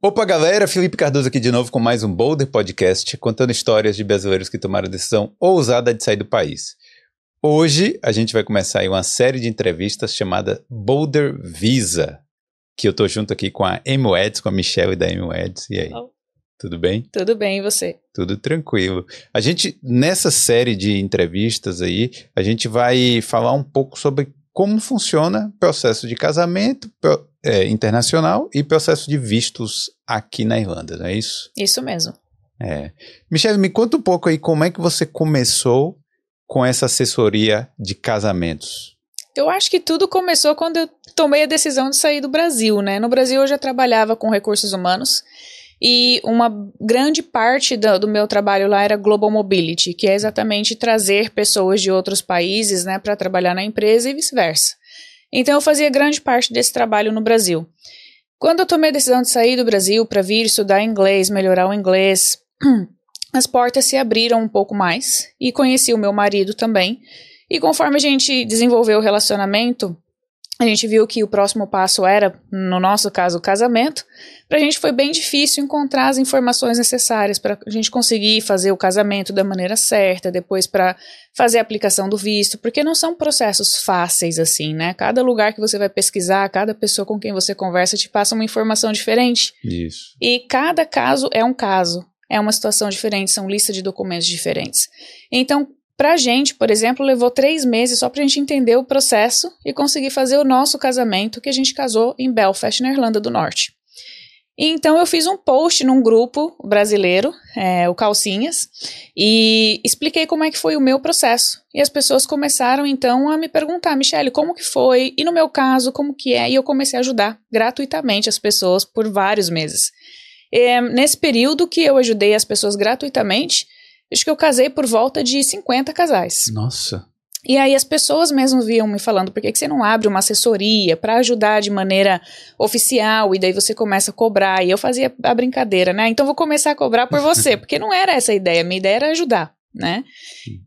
Opa, galera! Felipe Cardoso aqui de novo com mais um Boulder Podcast, contando histórias de brasileiros que tomaram a decisão ousada de sair do país. Hoje a gente vai começar aí uma série de entrevistas chamada Boulder Visa, que eu tô junto aqui com a Emo Eds, com a Michelle da Emo Eds. E aí? Oh. Tudo bem? Tudo bem, e você? Tudo tranquilo. A gente, nessa série de entrevistas aí, a gente vai falar um pouco sobre como funciona o processo de casamento, é, internacional e processo de vistos aqui na Irlanda, não é isso? Isso mesmo. É. Michelle, me conta um pouco aí como é que você começou com essa assessoria de casamentos. Eu acho que tudo começou quando eu tomei a decisão de sair do Brasil, né? No Brasil eu já trabalhava com recursos humanos e uma grande parte do, do, meu trabalho lá era Global Mobility, que é exatamente trazer pessoas de outros países, né, para trabalhar na empresa e vice-versa. Então eu fazia grande parte desse trabalho no Brasil. Quando eu tomei a decisão de sair do Brasil para vir estudar inglês, melhorar o inglês, as portas se abriram um pouco mais e conheci o meu marido também. E conforme a gente desenvolveu o relacionamento, a gente viu que o próximo passo era, no nosso caso, o casamento. Para a gente foi bem difícil encontrar as informações necessárias para a gente conseguir fazer o casamento da maneira certa, depois para fazer a aplicação do visto, porque não são processos fáceis assim, né? Cada lugar que você vai pesquisar, cada pessoa com quem você conversa te passa uma informação diferente. Isso. E cada caso é um caso, é uma situação diferente, são listas de documentos diferentes. Então, Pra gente, por exemplo, levou três meses só pra gente entender o processo e conseguir fazer o nosso casamento, que a gente casou em Belfast, na Irlanda do Norte. E então eu fiz um post num grupo brasileiro, é, o Calcinhas, e expliquei como é que foi o meu processo. E as pessoas começaram então a me perguntar, Michelle, como que foi? E no meu caso, como que é? E eu comecei a ajudar gratuitamente as pessoas por vários meses. E, nesse período que eu ajudei as pessoas gratuitamente, Acho que eu casei por volta de 50 casais. Nossa. E aí as pessoas mesmo viam me falando, por que, que você não abre uma assessoria para ajudar de maneira oficial e daí você começa a cobrar? E eu fazia a brincadeira, né? Então vou começar a cobrar por você, porque não era essa a ideia, minha ideia era ajudar, né?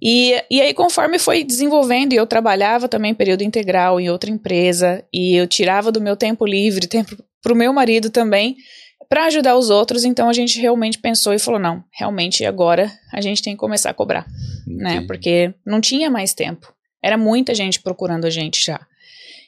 E, e aí conforme foi desenvolvendo, e eu trabalhava também período integral em outra empresa, e eu tirava do meu tempo livre, tempo para o meu marido também, para ajudar os outros, então a gente realmente pensou e falou: não, realmente agora a gente tem que começar a cobrar, né? Porque não tinha mais tempo. Era muita gente procurando a gente já.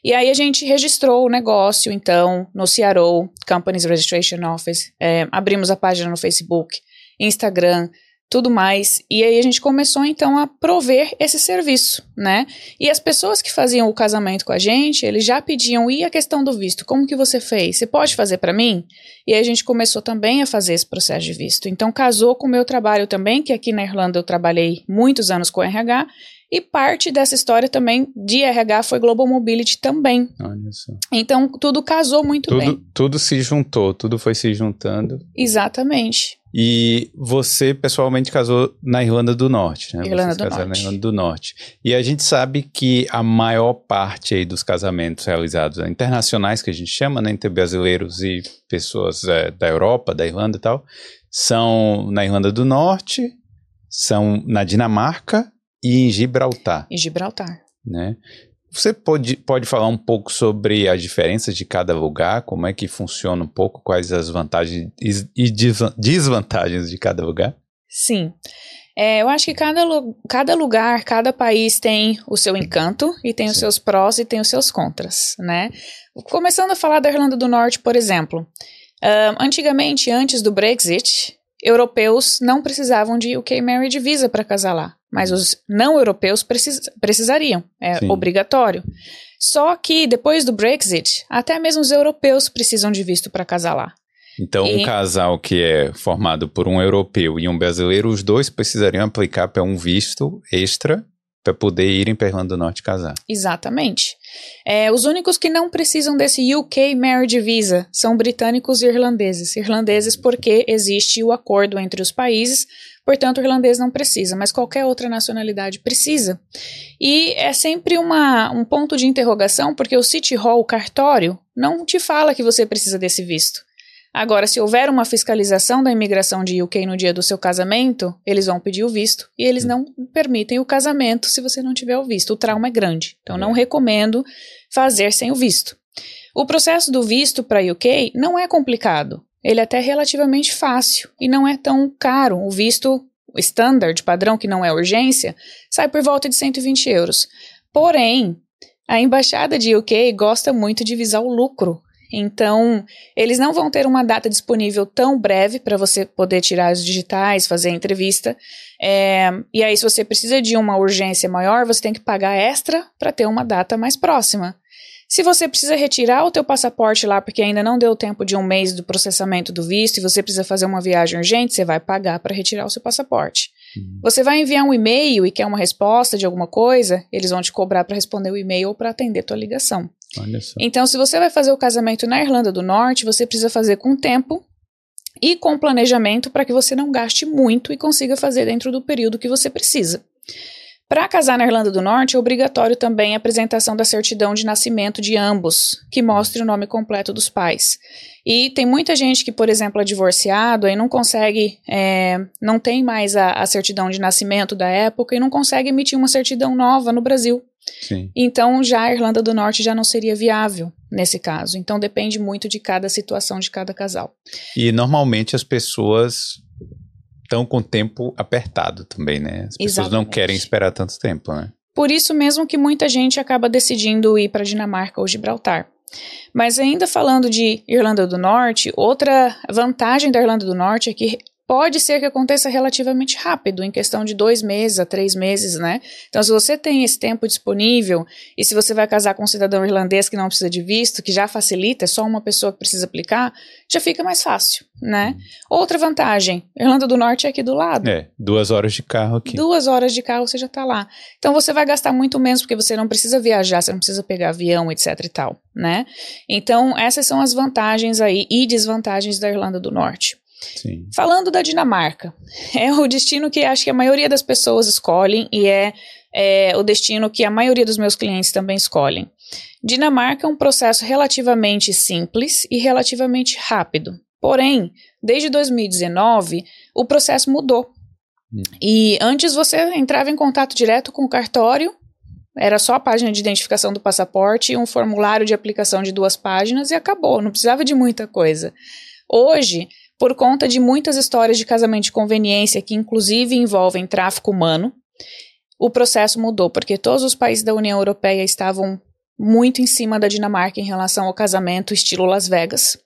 E aí a gente registrou o negócio, então, no CRO, Companies Registration Office, é, abrimos a página no Facebook, Instagram, tudo mais. E aí a gente começou então a prover esse serviço, né? E as pessoas que faziam o casamento com a gente, eles já pediam e a questão do visto, como que você fez? Você pode fazer para mim? E aí a gente começou também a fazer esse processo de visto. Então casou com o meu trabalho também, que aqui na Irlanda eu trabalhei muitos anos com RH, e parte dessa história também de RH foi Global Mobility também. Olha só. Então tudo casou muito tudo, bem. Tudo se juntou, tudo foi se juntando. Exatamente. E você pessoalmente casou na Irlanda do Norte, né? Irlanda Vocês do casaram Norte. na Irlanda do Norte. E a gente sabe que a maior parte aí dos casamentos realizados né, internacionais, que a gente chama, né, entre brasileiros e pessoas é, da Europa, da Irlanda e tal, são na Irlanda do Norte, são na Dinamarca e em Gibraltar, Em Gibraltar. né? Você pode, pode falar um pouco sobre as diferenças de cada lugar, como é que funciona um pouco, quais as vantagens e desvan- desvantagens de cada lugar? Sim. É, eu acho que cada, cada lugar, cada país tem o seu encanto e tem os Sim. seus prós e tem os seus contras, né? Começando a falar da Irlanda do Norte, por exemplo. Antigamente, antes do Brexit, europeus não precisavam de UK Marriage Visa para casar lá, mas os não europeus precis- precisariam, é Sim. obrigatório. Só que depois do Brexit, até mesmo os europeus precisam de visto para casar lá. Então, um E- casal que é formado por um europeu e um brasileiro, os dois precisariam aplicar para um visto extra para poder irem para Irlanda do Norte casar. Exatamente. É, os únicos que não precisam desse UK Marriage Visa são britânicos e irlandeses. Irlandeses porque existe o acordo entre os países, portanto o irlandês não precisa, mas qualquer outra nacionalidade precisa. E é sempre uma, um ponto de interrogação, porque o City Hall, o cartório, não te fala que você precisa desse visto. Agora, se houver uma fiscalização da imigração de UK no dia do seu casamento, eles vão pedir o visto e eles não permitem o casamento se você não tiver o visto. O trauma é grande, então não recomendo fazer sem o visto. O processo do visto para UK não é complicado. ele é até relativamente fácil e não é tão caro. O visto standard, padrão, que não é urgência, sai por volta de 120 euros. Porém, a embaixada de UK gosta muito de visar o lucro. Então, eles não vão ter uma data disponível tão breve para você poder tirar os digitais, fazer a entrevista. É, e aí, se você precisa de uma urgência maior, você tem que pagar extra para ter uma data mais próxima. Se você precisa retirar o teu passaporte lá porque ainda não deu tempo de um mês do processamento do visto e você precisa fazer uma viagem urgente, você vai pagar para retirar o seu passaporte. Uhum. Você vai enviar um e-mail e quer uma resposta de alguma coisa, eles vão te cobrar para responder o e-mail ou para atender tua ligação. Então, se você vai fazer o casamento na Irlanda do Norte, você precisa fazer com tempo e com planejamento para que você não gaste muito e consiga fazer dentro do período que você precisa. Para casar na Irlanda do Norte, é obrigatório também a apresentação da certidão de nascimento de ambos, que mostre o nome completo dos pais. E tem muita gente que, por exemplo, é divorciado e não consegue, é, não tem mais a, a, certidão de nascimento da época e não consegue emitir uma certidão nova no Brasil. Sim. Então, já a Irlanda do Norte já não seria viável nesse caso. Então, depende muito de cada situação de cada casal. E normalmente as pessoas estão com o tempo apertado também, né? As pessoas Exatamente. não querem esperar tanto tempo, né? Por isso mesmo que muita gente acaba decidindo ir para Dinamarca ou Gibraltar. Mas ainda falando de Irlanda do Norte, outra vantagem da Irlanda do Norte é que pode ser que aconteça relativamente rápido, em questão de dois meses a três meses, né? Então, se você tem esse tempo disponível e se você vai casar com um cidadão irlandês que não precisa de visto, que já facilita, é só uma pessoa que precisa aplicar, já fica mais fácil, né? Outra vantagem, Irlanda do Norte é aqui do lado. É, duas horas de carro aqui. Duas horas de carro você já tá lá. Então, você vai gastar muito menos porque você não precisa viajar, você não precisa pegar avião, etc e tal, né? Então, essas são as vantagens aí e desvantagens da Irlanda do Norte. Sim. Falando da Dinamarca, é o destino que acho que a maioria das pessoas escolhem e é, é o destino que a maioria dos meus clientes também escolhem. Dinamarca é um processo relativamente simples e relativamente rápido. Porém, desde 2019, o processo mudou. Hum. E antes você entrava em contato direto com o cartório, era só a página de identificação do passaporte, um formulário de aplicação de duas páginas e acabou, não precisava de muita coisa. Hoje, por conta de muitas histórias de casamento de conveniência que inclusive envolvem tráfico humano, o processo mudou, porque todos os países da União Europeia estavam muito em cima da Dinamarca em relação ao casamento estilo Las Vegas.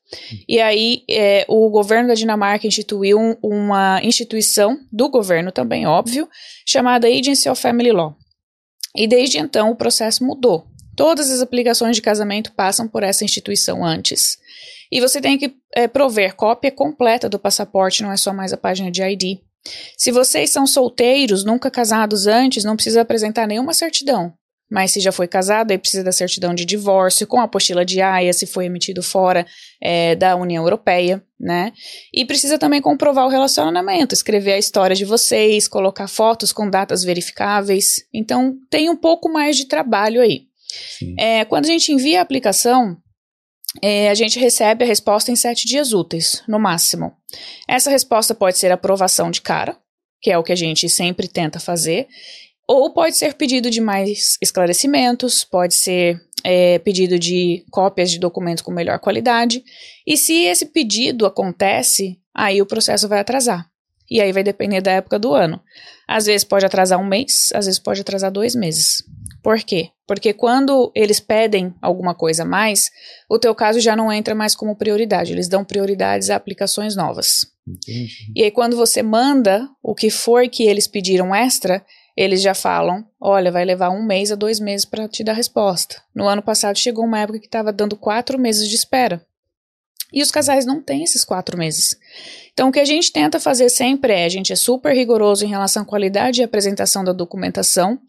E aí é, o governo da Dinamarca instituiu um, uma instituição do governo também, óbvio, chamada Agency of Family Law. E desde então o processo mudou. Todas as aplicações de casamento passam por essa instituição antes. E você tem que é, prover cópia completa do passaporte, não é só mais a página de ID. Se vocês são solteiros, nunca casados antes, não precisa apresentar nenhuma certidão. Mas se já foi casado, aí precisa da certidão de divórcio, com a apostila de AIA, se foi emitido fora é, da União Europeia, né? E precisa também comprovar o relacionamento, escrever a história de vocês, colocar fotos com datas verificáveis. Então, tem um pouco mais de trabalho aí. É, quando a gente envia a aplicação, é, a gente recebe a resposta em sete dias úteis, no máximo. Essa resposta pode ser aprovação de cara, que é o que a gente sempre tenta fazer, ou pode ser pedido de mais esclarecimentos, pode ser é, pedido de cópias de documentos com melhor qualidade. E se esse pedido acontece, aí o processo vai atrasar. E aí vai depender da época do ano. Às vezes pode atrasar um mês, às vezes pode atrasar dois meses. Por quê? Porque quando eles pedem alguma coisa a mais, o teu caso já não entra mais como prioridade. Eles dão prioridades a aplicações novas. Entendi. E aí quando você manda o que for que eles pediram extra, eles já falam: olha, vai levar um mês a dois meses para te dar resposta. No ano passado chegou uma época que estava dando quatro meses de espera. E os casais não têm esses quatro meses. Então, o que a gente tenta fazer sempre é: a gente é super rigoroso em relação à qualidade e apresentação da documentação,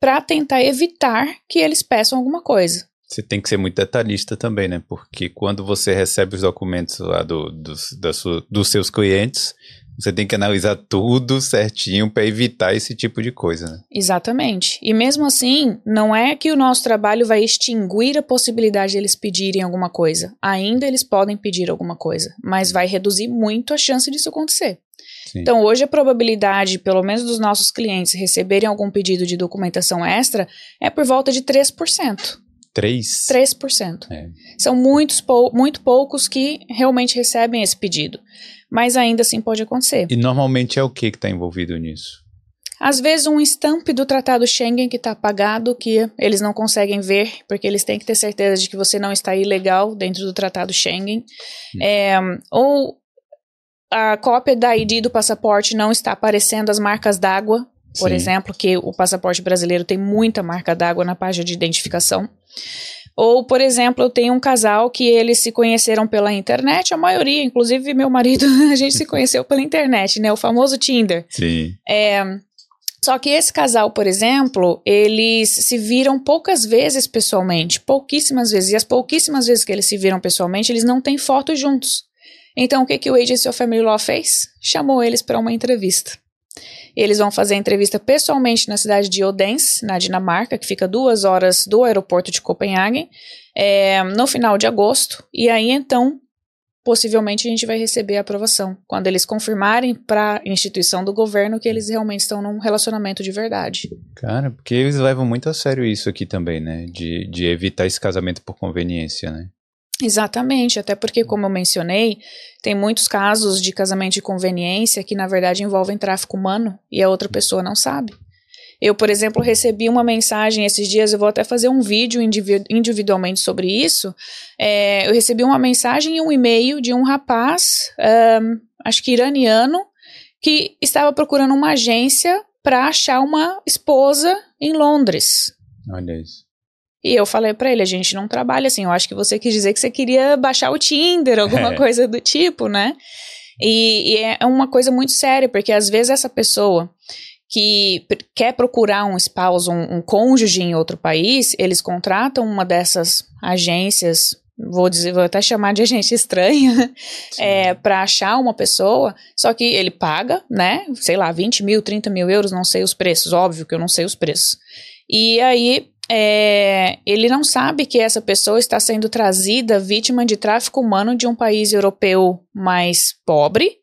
para tentar evitar que eles peçam alguma coisa. Você tem que ser muito detalhista também, né? Porque quando você recebe os documentos lá do, dos, da sua, dos seus clientes, você tem que analisar tudo certinho para evitar esse tipo de coisa, né? Exatamente. E mesmo assim, não é que o nosso trabalho vai extinguir a possibilidade de eles pedirem alguma coisa. Ainda eles podem pedir alguma coisa, mas vai reduzir muito a chance disso acontecer. Sim. Então, hoje a probabilidade, pelo menos dos nossos clientes, receberem algum pedido de documentação extra é por volta de 3%. 3? 3%. É. São muitos pou, muito poucos que realmente recebem esse pedido. Mas ainda assim pode acontecer. E normalmente é o que que está envolvido nisso? Às vezes um estampe do Tratado Schengen que está apagado, que eles não conseguem ver, porque eles têm que ter certeza de que você não está ilegal dentro do Tratado Schengen. Hum. É, ou a cópia da ID do passaporte não está aparecendo as marcas d'água, por Sim. exemplo, que o passaporte brasileiro tem muita marca d'água na página de identificação. Ou, por exemplo, eu tenho um casal que eles se conheceram pela internet, a maioria, inclusive meu marido, a gente se conheceu pela internet, né? O famoso Tinder. Sim. É, só que esse casal, por exemplo, eles se viram poucas vezes pessoalmente, pouquíssimas vezes. E as pouquíssimas vezes que eles se viram pessoalmente, eles não têm foto juntos. Então, o que, que o Agency of Family Law fez? Chamou eles para uma entrevista. Eles vão fazer a entrevista pessoalmente na cidade de Odense, na Dinamarca, que fica duas horas do aeroporto de Copenhague, é, no final de agosto. E aí, então, possivelmente a gente vai receber a aprovação, quando eles confirmarem para a instituição do governo que eles realmente estão num relacionamento de verdade. Cara, porque eles levam muito a sério isso aqui também, né? De, de evitar esse casamento por conveniência, né? Exatamente, até porque, como eu mencionei, tem muitos casos de casamento de conveniência que, na verdade, envolvem tráfico humano e a outra pessoa não sabe. Eu, por exemplo, recebi uma mensagem esses dias, eu vou até fazer um vídeo indivi individualmente sobre isso. É, eu recebi uma mensagem e um e-mail de um rapaz, um, acho que iraniano, que estava procurando uma agência para achar uma esposa em Londres. Olha isso. E eu falei pra ele, a gente não trabalha assim, eu acho que você quis dizer que você queria baixar o Tinder, alguma É. coisa do tipo, né? E, e é uma coisa muito séria, porque às vezes essa pessoa que quer procurar um esposo, um, um cônjuge em outro país, eles contratam uma dessas agências, vou dizer, vou até chamar de agência estranha, é, para achar uma pessoa, só que ele paga, né, sei lá, 20 mil, 30 mil euros, não sei os preços, óbvio que eu não sei os preços. E aí é, ele não sabe que essa pessoa está sendo trazida vítima de tráfico humano de um país europeu mais pobre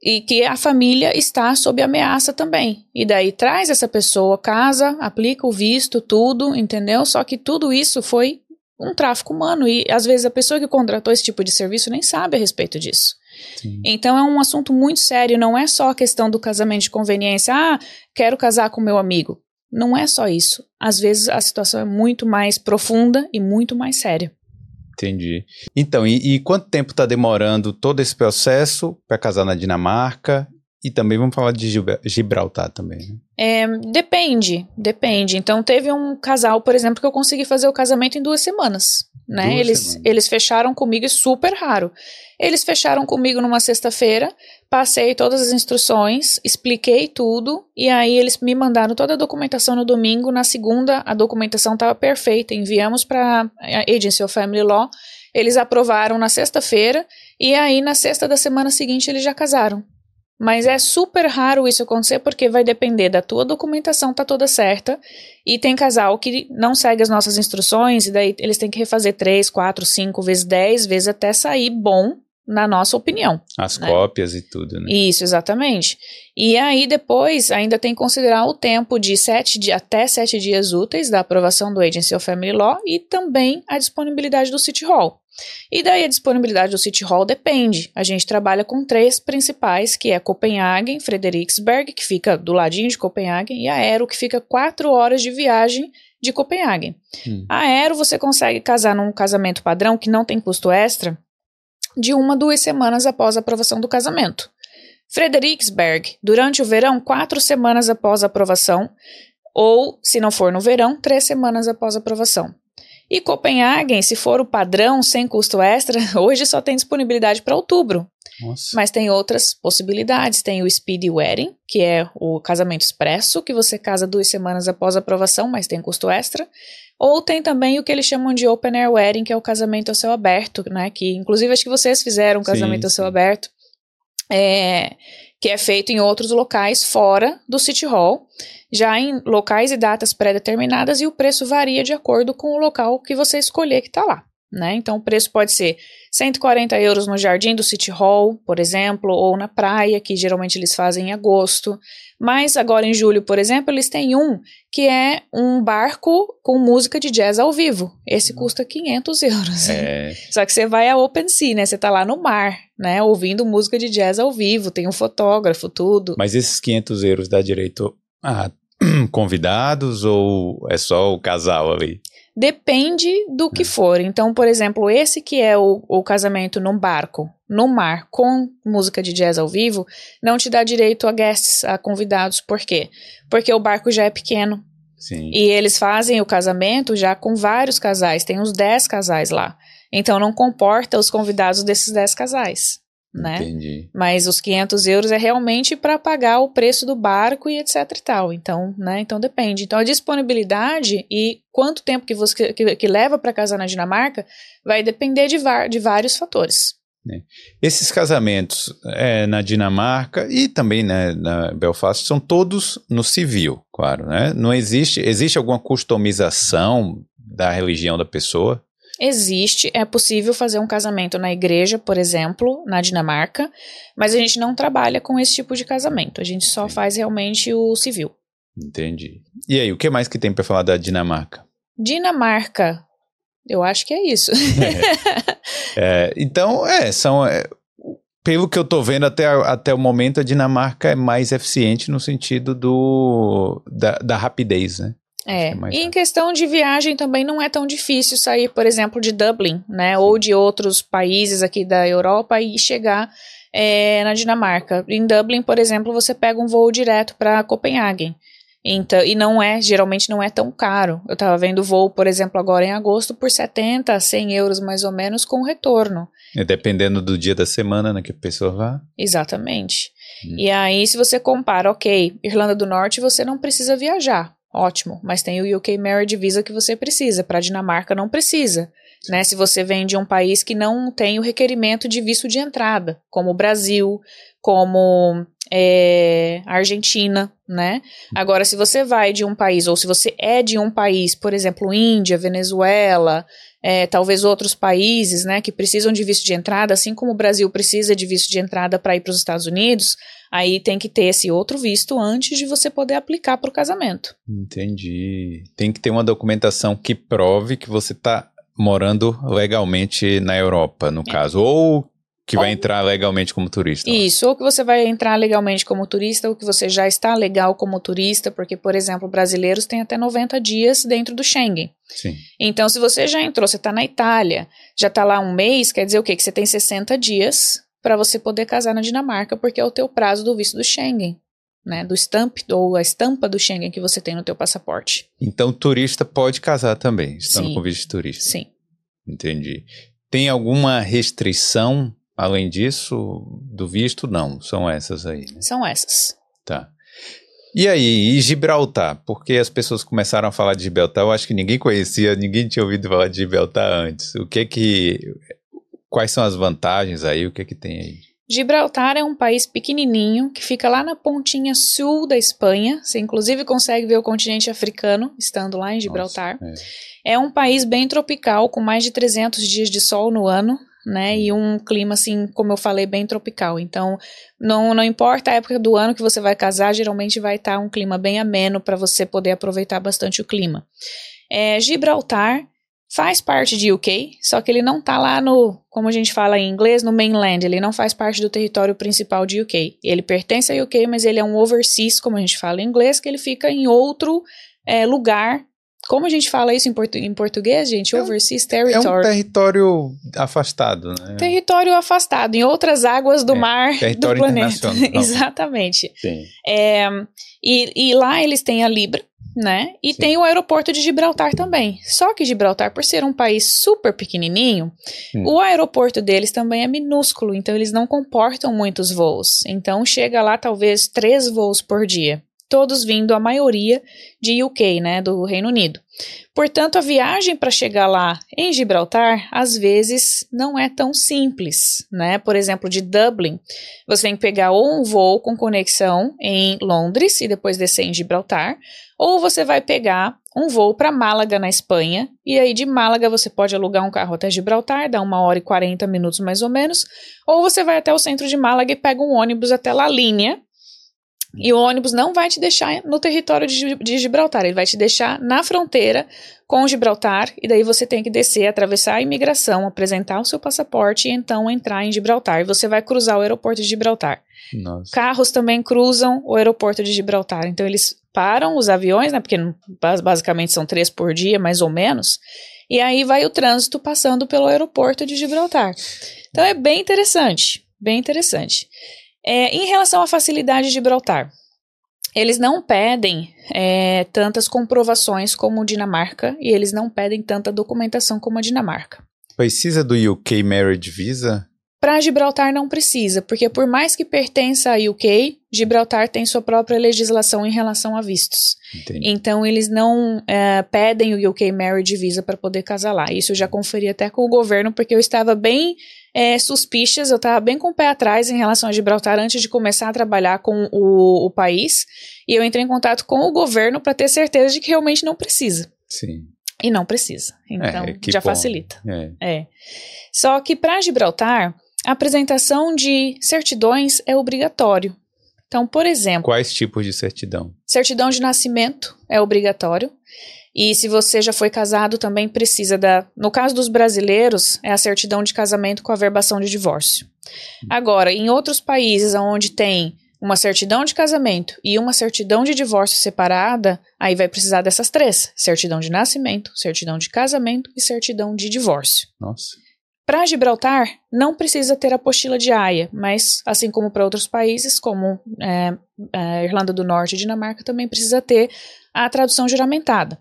e que a família está sob ameaça também. E daí traz essa pessoa, casa, aplica o visto, tudo, entendeu? Só que tudo isso foi um tráfico humano e às vezes a pessoa que contratou esse tipo de serviço nem sabe a respeito disso. Sim. Então é um assunto muito sério, não é só a questão do casamento de conveniência. Ah, quero casar com meu amigo. Não é só isso. Às vezes a situação é muito mais profunda e muito mais séria. Entendi. Então, e, e quanto tempo está demorando todo esse processo para casar na Dinamarca? E também vamos falar de Gibra- Gibraltar também, né? É, depende, depende. Então teve um casal, por exemplo, que eu consegui fazer o casamento em duas semanas. Né? Duas Eles, semanas. eles fecharam comigo, é super raro. Eles fecharam comigo numa sexta-feira, passei todas as instruções, expliquei tudo, e aí eles me mandaram toda a documentação no domingo. Na segunda, a documentação estava perfeita, enviamos para a Agency of Family Law. Eles aprovaram na sexta-feira, e aí na sexta da semana seguinte eles já casaram. Mas é super raro isso acontecer porque vai depender da tua documentação tá toda certa e tem casal que não segue as nossas instruções e daí eles têm que refazer três, quatro, cinco vezes dez vezes até sair bom na nossa opinião. As Né? cópias e tudo, né? Isso, exatamente. E aí depois ainda tem que considerar o tempo de sete di até sete dias úteis da aprovação do Agency of Family Law e também a disponibilidade do City Hall. E daí a disponibilidade do City Hall depende. A gente trabalha com três principais, que é Copenhagen, Frederiksberg, que fica do ladinho de Copenhagen, e Aero, que fica quatro horas de viagem de Copenhagen. Hum. A Aero você consegue casar num casamento padrão que não tem custo extra de uma a duas semanas após a aprovação do casamento. Frederiksberg, durante o verão, quatro semanas após a aprovação, ou, se não for no verão, três semanas após a aprovação. E Copenhagen, se for o padrão sem custo extra, hoje só tem disponibilidade para outubro. Nossa. Mas tem outras possibilidades. Tem o Speed Wedding, que é o casamento expresso, que você casa duas semanas após a aprovação, mas tem custo extra. Ou tem também o que eles chamam de Open Air Wedding, que é o casamento ao céu aberto, né? Que inclusive acho que vocês fizeram um Sim, casamento ao céu sim. aberto. É, que é feito em outros locais fora do City Hall, já em locais e datas pré-determinadas, e o preço varia de acordo com o local que você escolher que está lá. né? Então o preço pode ser 140 euros no jardim do City Hall, por exemplo, ou na praia, que geralmente eles fazem em agosto. Mas agora em julho, por exemplo, eles têm um que é um barco com música de jazz ao vivo. Esse custa 500 euros. É, Só que você vai a Open Sea, né? Você tá lá no mar, né? Ouvindo música de jazz ao vivo, tem um fotógrafo, tudo. mas esses 500 euros dá direito a convidados ou é só o casal ali? Depende do que for. Então, por exemplo, esse que é o, o casamento num barco, no mar, com música de jazz ao vivo, não te dá direito a guests, a convidados. Por quê? Porque o barco já é pequeno. Sim. E eles fazem o casamento já com vários casais, tem uns 10 casais lá. Então não comporta os convidados desses 10 casais, né? Entendi. Mas os 500 euros é realmente para pagar o preço do barco e etc e tal. Então, né? Então depende. Então a disponibilidade e quanto tempo que você que, que leva para casar na Dinamarca vai depender de, de vários fatores. Esses casamentos é, na Dinamarca e também né, na Belfast são todos no civil, claro, né? Não existe, existe alguma customização da religião da pessoa? Existe, é possível fazer um casamento na igreja, por exemplo, na Dinamarca, mas a gente não trabalha com esse tipo de casamento. A gente só faz realmente o civil. Entendi. E aí, o que mais que tem para falar da Dinamarca? Dinamarca, eu acho que é isso. É, então, é, são. é, pelo que eu tô vendo até, até o momento, a Dinamarca é mais eficiente no sentido do, da, da rapidez, né? É, É e em questão de viagem também não é tão difícil sair, por exemplo, de Dublin, né, ou de outros países aqui da Europa e chegar é, na Dinamarca. Em Dublin, por exemplo, você pega um voo direto para Copenhague. Então, e não é, geralmente não é tão caro. Eu estava vendo voo, por exemplo, agora em agosto, por 70 a 100 euros mais ou menos com retorno. É, dependendo do dia da semana né, que a pessoa vá. Exatamente. Hum. E aí, se você compara, ok, Irlanda do Norte você não precisa viajar, ótimo, mas tem o UK Marriage Visa que você precisa, para Dinamarca não precisa. Né, se você vem de um país que não tem o requerimento de visto de entrada, como o Brasil, como é, a Argentina, né? Agora, se você vai de um país, ou se você é de um país, por exemplo, Índia, Venezuela, é, talvez outros países, né, que precisam de visto de entrada, assim como o Brasil precisa de visto de entrada para ir para os Estados Unidos, aí tem que ter esse outro visto antes de você poder aplicar para o casamento. Entendi. Tem que ter uma documentação que prove que você está morando legalmente na Europa, no caso. Ou que vai Ou- entrar legalmente como turista. Isso, ou que você vai entrar legalmente como turista, ou que você já está legal como turista, porque, por exemplo, brasileiros têm até 90 dias dentro do Schengen. Sim. Então, se você já entrou, você está na Itália, já está lá um mês, quer dizer o quê? Que você tem 60 dias para você poder casar na Dinamarca, porque é o teu prazo do visto do Schengen, né? Do stamp, ou a estampa do Schengen que você tem no teu passaporte. Então, turista pode casar também, estando Sim. com visto de turista. Sim. Entendi. Tem alguma restrição além disso do visto? Não, são essas aí. né? São essas. Tá. E aí, e Gibraltar? Porque as pessoas começaram a falar de Gibraltar, eu acho que ninguém conhecia, ninguém tinha ouvido falar de Gibraltar antes. O que que. Quais são as vantagens aí? O que que tem aí? Gibraltar é um país pequenininho que fica lá na pontinha sul da Espanha. Você inclusive consegue ver o continente africano estando lá em Gibraltar. Nossa, É um país bem tropical, com mais de 300 dias de sol no ano, né? E um clima, assim, como eu falei, bem tropical. Então, não, não importa a época do ano que você vai casar, geralmente vai estar um clima bem ameno para você poder aproveitar bastante o clima. É, Gibraltar faz parte de UK, só que ele não tá lá no, como a gente fala em inglês, no mainland, ele não faz parte do território principal de UK. Ele pertence a UK, mas ele é um overseas, como a gente fala em inglês, que ele fica em outro é, lugar. Como a gente fala isso em, portu em português, gente? É um- overseas É um territory. território afastado, né? Território afastado, em outras águas do É, mar território do planeta. internacional. Exatamente. Sim. É, e, e lá eles têm a Libra, né? E Sim. tem o aeroporto de Gibraltar também. Só que Gibraltar, por ser um país super pequenininho, Hum. o aeroporto deles também é minúsculo, então eles não comportam muitos voos. Então chega lá talvez três voos por dia. Todos vindo, a maioria, de UK, né, do Reino Unido. Portanto, a viagem para chegar lá em Gibraltar, às vezes, não é tão simples, né? Por exemplo, de Dublin, você tem que pegar ou um voo com conexão em Londres e depois descer em Gibraltar, ou você vai pegar um voo para Málaga, na Espanha, e aí de Málaga você pode alugar um carro até Gibraltar, dá uma hora e 40 minutos mais ou menos, ou você vai até o centro de Málaga e pega um ônibus até La Linha, e o ônibus não vai te deixar no território de, de, Gibraltar, ele vai te deixar na fronteira com Gibraltar, e daí você tem que descer, atravessar a imigração, apresentar o seu passaporte e então entrar em Gibraltar. E você vai cruzar o aeroporto de Gibraltar. Nossa. Carros também cruzam o aeroporto de Gibraltar. Então eles param os aviões, né? Porque basicamente são três por dia, mais ou menos. E aí vai o trânsito passando pelo aeroporto de Gibraltar. Então é bem interessante, bem interessante. É, em relação à facilidade de Gibraltar, eles não pedem é, tantas comprovações como Dinamarca e eles não pedem tanta documentação como a Dinamarca. Precisa do UK Marriage Visa? Para Gibraltar não precisa, porque por mais que pertença a UK, Gibraltar tem sua própria legislação em relação a vistos. Entendi. Então eles não é, pedem o UK Marriage Visa para poder casar lá. Isso eu já conferi até com o governo, porque eu estava bem é, suspicious, eu estava bem com o pé atrás em relação a Gibraltar antes de começar a trabalhar com o, o país. E eu entrei em contato com o governo para ter certeza de que realmente não precisa. Sim. E não precisa. Então é, já bom. facilita. É. é. Só que para Gibraltar a apresentação de certidões é obrigatório. Então, por exemplo. Quais tipos de certidão? Certidão de nascimento é obrigatório. E se você já foi casado, também precisa da. No caso dos brasileiros, é a certidão de casamento com a verbação de divórcio. Agora, em outros países onde tem uma certidão de casamento e uma certidão de divórcio separada, aí vai precisar dessas três: certidão de nascimento, certidão de casamento e certidão de divórcio. Nossa. Para Gibraltar, não precisa ter apostila de AIA, mas, assim como para outros países, como é, é, Irlanda do Norte e Dinamarca, também precisa ter a tradução juramentada.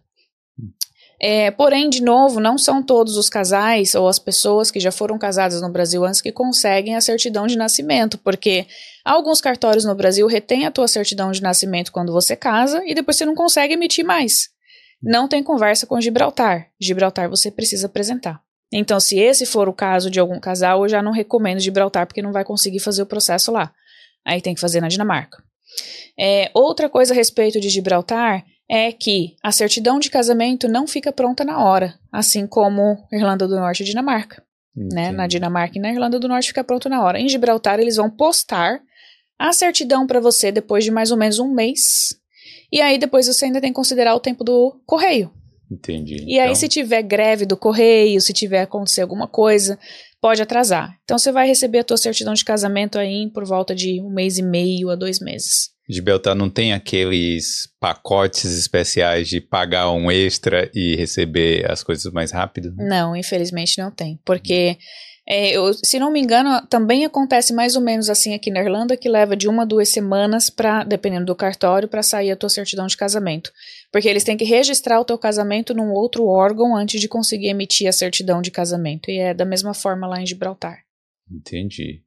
É, porém, de novo, não são todos os casais ou as pessoas que já foram casadas no Brasil antes que conseguem a certidão de nascimento, porque alguns cartórios no Brasil retêm a tua certidão de nascimento quando você casa e depois você não consegue emitir mais. Não tem conversa com Gibraltar. Gibraltar você precisa apresentar. Então, se esse for o caso de algum casal, eu já não recomendo Gibraltar, porque não vai conseguir fazer o processo lá. Aí tem que fazer na Dinamarca. É, outra coisa a respeito de Gibraltar é que a certidão de casamento não fica pronta na hora, assim como Irlanda do Norte e Dinamarca. Né? Na Dinamarca e na Irlanda do Norte fica pronto na hora. Em Gibraltar, eles vão postar a certidão para você depois de mais ou menos um mês. E aí depois você ainda tem que considerar o tempo do correio. Entendi. E então... aí, se tiver greve do correio, se tiver acontecer alguma coisa, pode atrasar. Então, você vai receber a tua certidão de casamento aí por volta de um mês e meio a dois meses. Beltar não tem aqueles pacotes especiais de pagar um extra e receber as coisas mais rápido? Não, infelizmente não tem. Porque é, eu, se não me engano, também acontece mais ou menos assim aqui na Irlanda, que leva de uma a duas semanas para, dependendo do cartório, para sair a tua certidão de casamento. Porque eles têm que registrar o teu casamento num outro órgão antes de conseguir emitir a certidão de casamento. E é da mesma forma lá em Gibraltar. Entendi.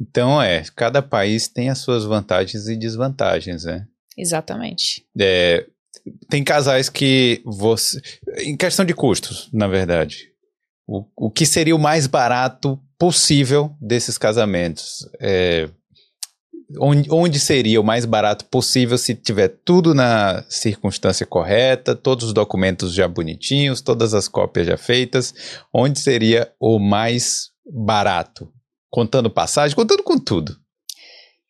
Então é, cada país tem as suas vantagens e desvantagens, né? Exatamente. É, tem casais que você. Em questão de custos, na verdade. O, o que seria o mais barato possível desses casamentos? É, onde, onde seria o mais barato possível se tiver tudo na circunstância correta, todos os documentos já bonitinhos, todas as cópias já feitas? Onde seria o mais barato? Contando passagem, contando com tudo.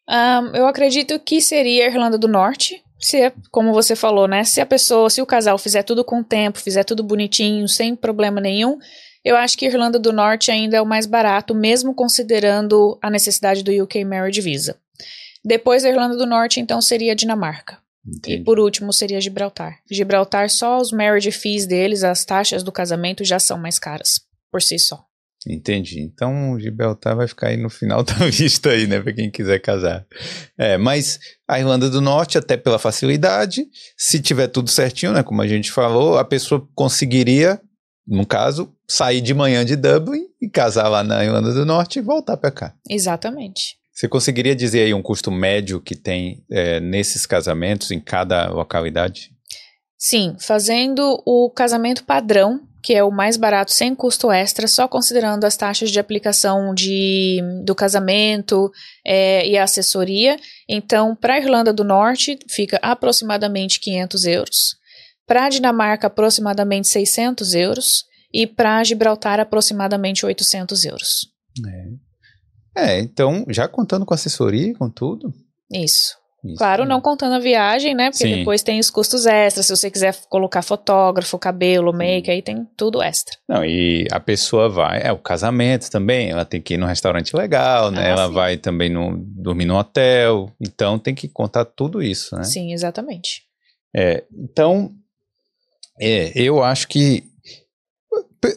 Um, eu acredito que seria a Irlanda do Norte. Se, como você falou, né? Se a pessoa, se o casal fizer tudo com tempo, fizer tudo bonitinho, sem problema nenhum, eu acho que Irlanda do Norte ainda é o mais barato, mesmo considerando a necessidade do UK Marriage Visa. Depois da Irlanda do Norte, então, seria a Dinamarca. Entendi. E por último seria Gibraltar. Gibraltar, só os marriage fees deles, as taxas do casamento já são mais caras, por si só. Entendi. Então, Gibraltar vai ficar aí no final da vista aí, né, para quem quiser casar. É, mas a Irlanda do Norte, até pela facilidade, se tiver tudo certinho, né, como a gente falou, a pessoa conseguiria no caso, sair de manhã de Dublin e casar lá na Irlanda do Norte e voltar para cá. Exatamente. Você conseguiria dizer aí um custo médio que tem é, nesses casamentos em cada localidade? Sim, fazendo o casamento padrão, que é o mais barato sem custo extra, só considerando as taxas de aplicação de, do casamento é, e a assessoria. Então, para a Irlanda do Norte, fica aproximadamente 500 euros. Para a Dinamarca, aproximadamente 600 euros. E para Gibraltar, aproximadamente 800 euros. É. é, então, já contando com assessoria, com tudo. Isso. Isso. Claro, não contando a viagem, né? Porque Sim. depois tem os custos extras. Se você quiser colocar fotógrafo, cabelo, make, aí tem tudo extra. Não, e a pessoa vai, é o casamento também. Ela tem que ir num restaurante legal, né? Ah, ela sim. vai também no, dormir no hotel. Então tem que contar tudo isso, né? Sim, exatamente. É, então, é, eu acho que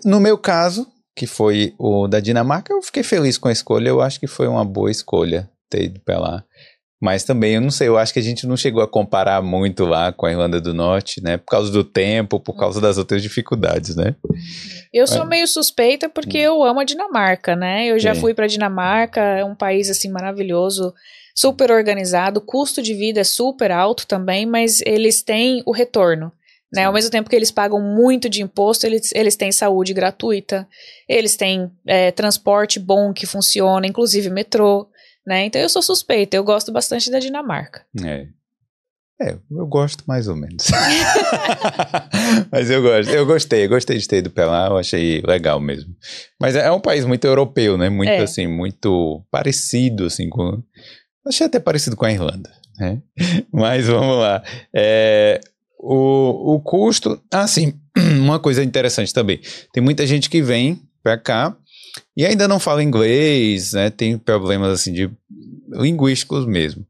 no meu caso, que foi o da Dinamarca, eu fiquei feliz com a escolha. Eu acho que foi uma boa escolha ter ido pra lá. Mas também, eu não sei, eu acho que a gente não chegou a comparar muito lá com a Irlanda do Norte, né? Por causa do tempo, por causa das outras dificuldades, né? Eu sou meio suspeita porque eu amo a Dinamarca, né? Eu já é. fui para Dinamarca, é um país assim maravilhoso, super organizado, custo de vida é super alto também, mas eles têm o retorno. Né? Ao mesmo tempo que eles pagam muito de imposto, eles, eles têm saúde gratuita, eles têm é, transporte bom que funciona, inclusive metrô. Né? Então eu sou suspeita, eu gosto bastante da Dinamarca. É. É, eu gosto mais ou menos. Mas eu gosto, eu gostei, eu gostei de ter ido pra lá, eu achei legal mesmo. Mas é, é um país muito europeu, né? Muito é. assim, muito parecido assim com. Achei até parecido com a Irlanda, né? Mas vamos lá. É, o, o custo. Ah, sim, uma coisa interessante também. Tem muita gente que vem pra cá e ainda não fala inglês, né? Tem problemas assim de linguísticos mesmo.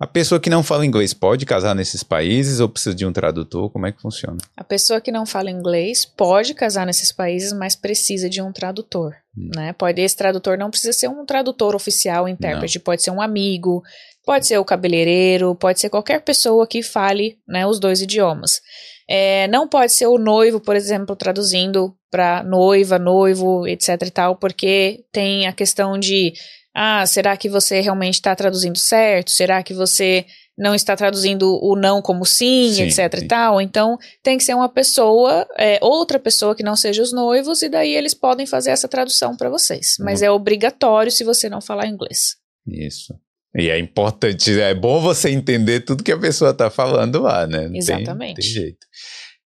A pessoa que não fala inglês pode casar nesses países ou precisa de um tradutor? Como é que funciona? A pessoa que não fala inglês pode casar nesses países, mas precisa de um tradutor, hum. né? Pode esse tradutor não precisa ser um tradutor oficial, intérprete, não. pode ser um amigo, pode ser o cabeleireiro, pode ser qualquer pessoa que fale, né, os dois idiomas. É, não pode ser o noivo, por exemplo, traduzindo para noiva, noivo, etc e tal, porque tem a questão de, ah, será que você realmente está traduzindo certo? Será que você não está traduzindo o não como sim, sim etc sim. e tal? Então, tem que ser uma pessoa, é, outra pessoa que não seja os noivos, e daí eles podem fazer essa tradução para vocês. Mas uhum. é obrigatório se você não falar inglês. Isso. E é importante, é bom você entender tudo que a pessoa está falando lá, né? Não Exatamente. Tem, tem jeito.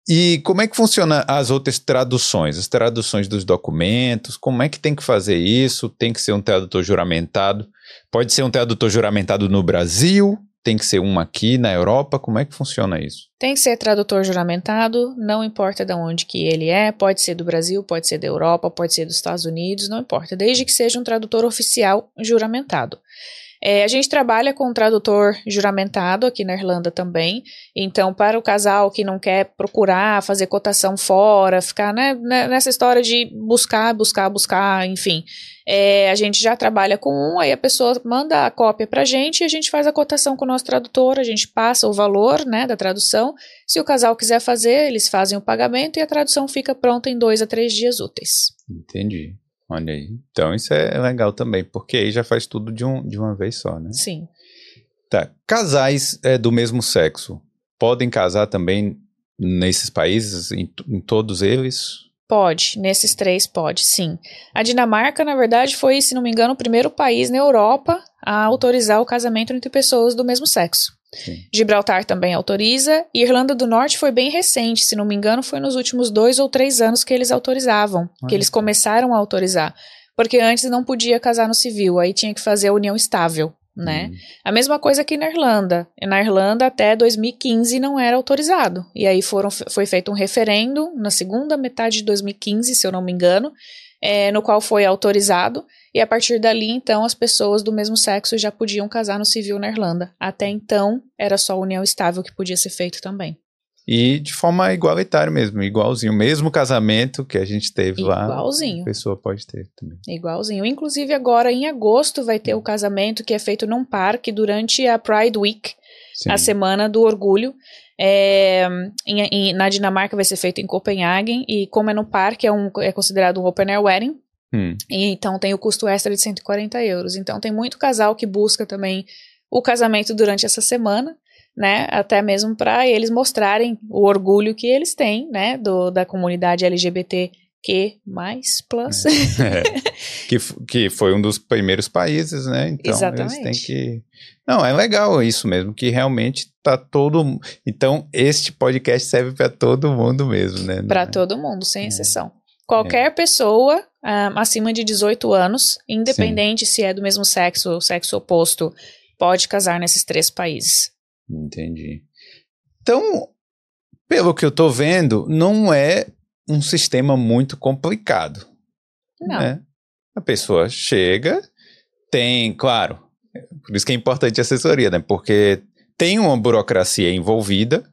E como é que funciona as outras traduções, as traduções dos documentos? Como é que tem que fazer isso? Tem que ser um tradutor juramentado? Pode ser um tradutor juramentado no Brasil? Tem que ser um aqui na Europa? Como é que funciona isso? Tem que ser tradutor juramentado, não importa de onde que ele é, pode ser do Brasil, pode ser da Europa, pode ser dos Estados Unidos, não importa, desde que seja um tradutor oficial juramentado. É, a gente trabalha com um tradutor juramentado aqui na Irlanda também. Então, para o casal que não quer procurar, fazer cotação fora, ficar né, né nessa história de buscar, buscar, buscar, enfim. É, a gente já trabalha com um, aí a pessoa manda a cópia para a gente e a gente faz a cotação com o nosso tradutor, a gente passa o valor né, da tradução. Se o casal quiser fazer, eles fazem o pagamento e a tradução fica pronta em dois a três dias úteis. Entendi. Olha aí. Então isso é legal também, porque aí já faz tudo de, um, de uma vez só, né? Sim. Tá. Casais é, do mesmo sexo podem casar também nesses países, em, em todos eles? Pode, nesses três pode, sim. A Dinamarca, na verdade, foi, se não me engano, o primeiro país na Europa a autorizar o casamento entre pessoas do mesmo sexo. Sim. Gibraltar também autoriza. E Irlanda do Norte foi bem recente, se não me engano, foi nos últimos dois ou três anos que eles autorizavam, Olha que eles começaram a autorizar. Porque antes não podia casar no civil, aí tinha que fazer a união estável, né? Hum. A mesma coisa aqui na Irlanda. Na Irlanda, até 2015 não era autorizado. E aí foram, foi feito um referendo na segunda metade de 2015, se eu não me engano, é, no qual foi autorizado, e a partir dali, então, as pessoas do mesmo sexo já podiam casar no civil na Irlanda. Até então, era só união estável que podia ser feito também. E de forma igualitária mesmo, igualzinho. Mesmo casamento que a gente teve igualzinho. lá. Igualzinho. A pessoa pode ter também. Igualzinho. Inclusive, agora em agosto vai ter o casamento que é feito num parque durante a Pride Week, Sim. a semana do orgulho. É, em, em, na Dinamarca vai ser feito em Copenhagen, e como é no parque, é, um, é considerado um open air wedding. Hum. E, então tem o custo extra de 140 euros. Então tem muito casal que busca também o casamento durante essa semana, né? Até mesmo para eles mostrarem o orgulho que eles têm, né? Do, da comunidade LGBT que mais plus. É, que, que foi um dos primeiros países, né? Então Exatamente. eles têm que. Não, é legal isso mesmo, que realmente tá todo. Então, este podcast serve para todo mundo mesmo, né? Para todo mundo, sem exceção. Qualquer pessoa um, acima de 18 anos, independente Sim. se é do mesmo sexo ou sexo oposto, pode casar nesses três países. Entendi. Então, pelo que eu tô vendo, não é um sistema muito complicado. Não. Né? A pessoa chega, tem, claro, por isso que é importante a assessoria, né? Porque tem uma burocracia envolvida,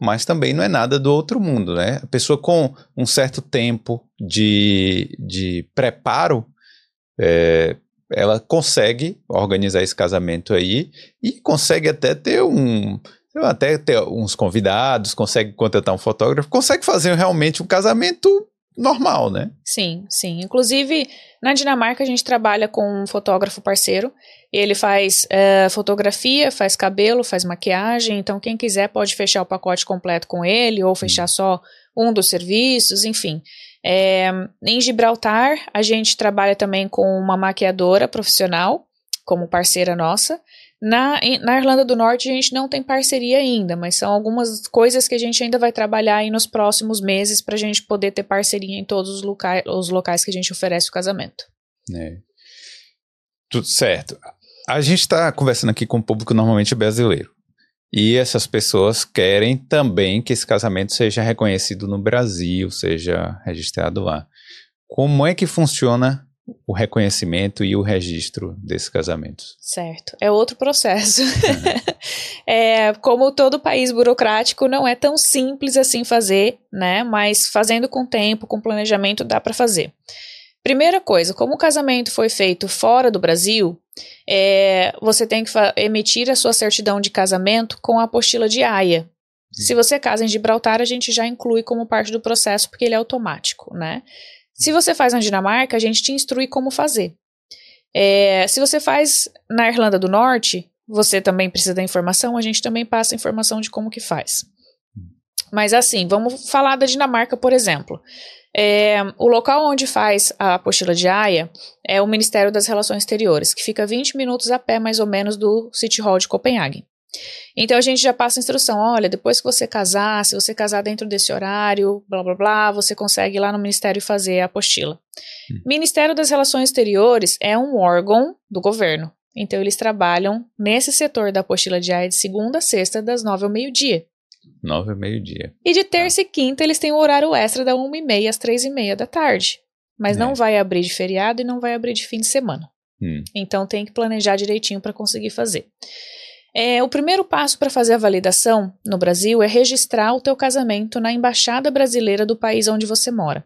mas também não é nada do outro mundo, né? A pessoa com um certo tempo de, de preparo, é, ela consegue organizar esse casamento aí e consegue até ter um. Até ter uns convidados, consegue contratar um fotógrafo, consegue fazer realmente um casamento normal, né? Sim, sim. Inclusive, na Dinamarca a gente trabalha com um fotógrafo parceiro. Ele faz uh, fotografia, faz cabelo, faz maquiagem. Então, quem quiser pode fechar o pacote completo com ele ou fechar só um dos serviços, enfim. É, em Gibraltar, a gente trabalha também com uma maquiadora profissional, como parceira nossa. Na, na Irlanda do Norte, a gente não tem parceria ainda, mas são algumas coisas que a gente ainda vai trabalhar aí nos próximos meses para a gente poder ter parceria em todos os, loca os locais que a gente oferece o casamento. É. Tudo certo. A gente está conversando aqui com o público normalmente brasileiro. E essas pessoas querem também que esse casamento seja reconhecido no Brasil, seja registrado lá. Como é que funciona o reconhecimento e o registro desses casamentos? Certo, é outro processo. Uhum. é, como todo país burocrático, não é tão simples assim fazer, né? Mas fazendo com tempo, com planejamento, dá para fazer. Primeira coisa, como o casamento foi feito fora do Brasil, é, você tem que emitir a sua certidão de casamento com a apostila de AIA. Se você casa em Gibraltar, a gente já inclui como parte do processo, porque ele é automático, né? Se você faz na Dinamarca, a gente te instrui como fazer. É, se você faz na Irlanda do Norte, você também precisa da informação, a gente também passa a informação de como que faz. Mas assim, vamos falar da Dinamarca, por exemplo. É, o local onde faz a apostila de AIA é o Ministério das Relações Exteriores, que fica 20 minutos a pé, mais ou menos, do City Hall de Copenhague. Então a gente já passa a instrução: olha, depois que você casar, se você casar dentro desse horário, blá blá blá, você consegue ir lá no Ministério fazer a apostila. Hum. Ministério das Relações Exteriores é um órgão do governo. Então eles trabalham nesse setor da apostila de AIA de segunda a sexta, das nove ao meio-dia. Nove ao meio-dia. E de terça e quinta eles têm o horário extra da uma e meia às três e meia da tarde. Mas é. não vai abrir de feriado e não vai abrir de fim de semana. Hum. Então tem que planejar direitinho para conseguir fazer. É, o primeiro passo para fazer a validação no Brasil é registrar o teu casamento na embaixada brasileira do país onde você mora.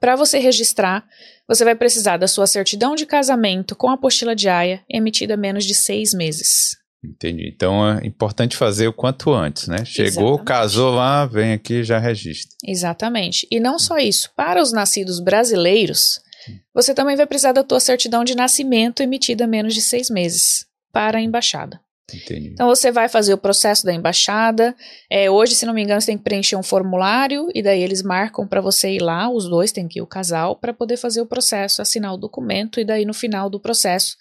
Para você registrar, você vai precisar da sua certidão de casamento com a apostila de AIA emitida há menos de seis meses. Entendi. Então é importante fazer o quanto antes, né? Chegou, Exatamente. casou lá, vem aqui já registra. Exatamente. E não só isso, para os nascidos brasileiros, você também vai precisar da tua certidão de nascimento emitida há menos de seis meses para a embaixada. Entendi. Então você vai fazer o processo da embaixada. É, hoje, se não me engano, você tem que preencher um formulário e daí eles marcam para você ir lá, os dois tem que ir o casal para poder fazer o processo, assinar o documento e daí no final do processo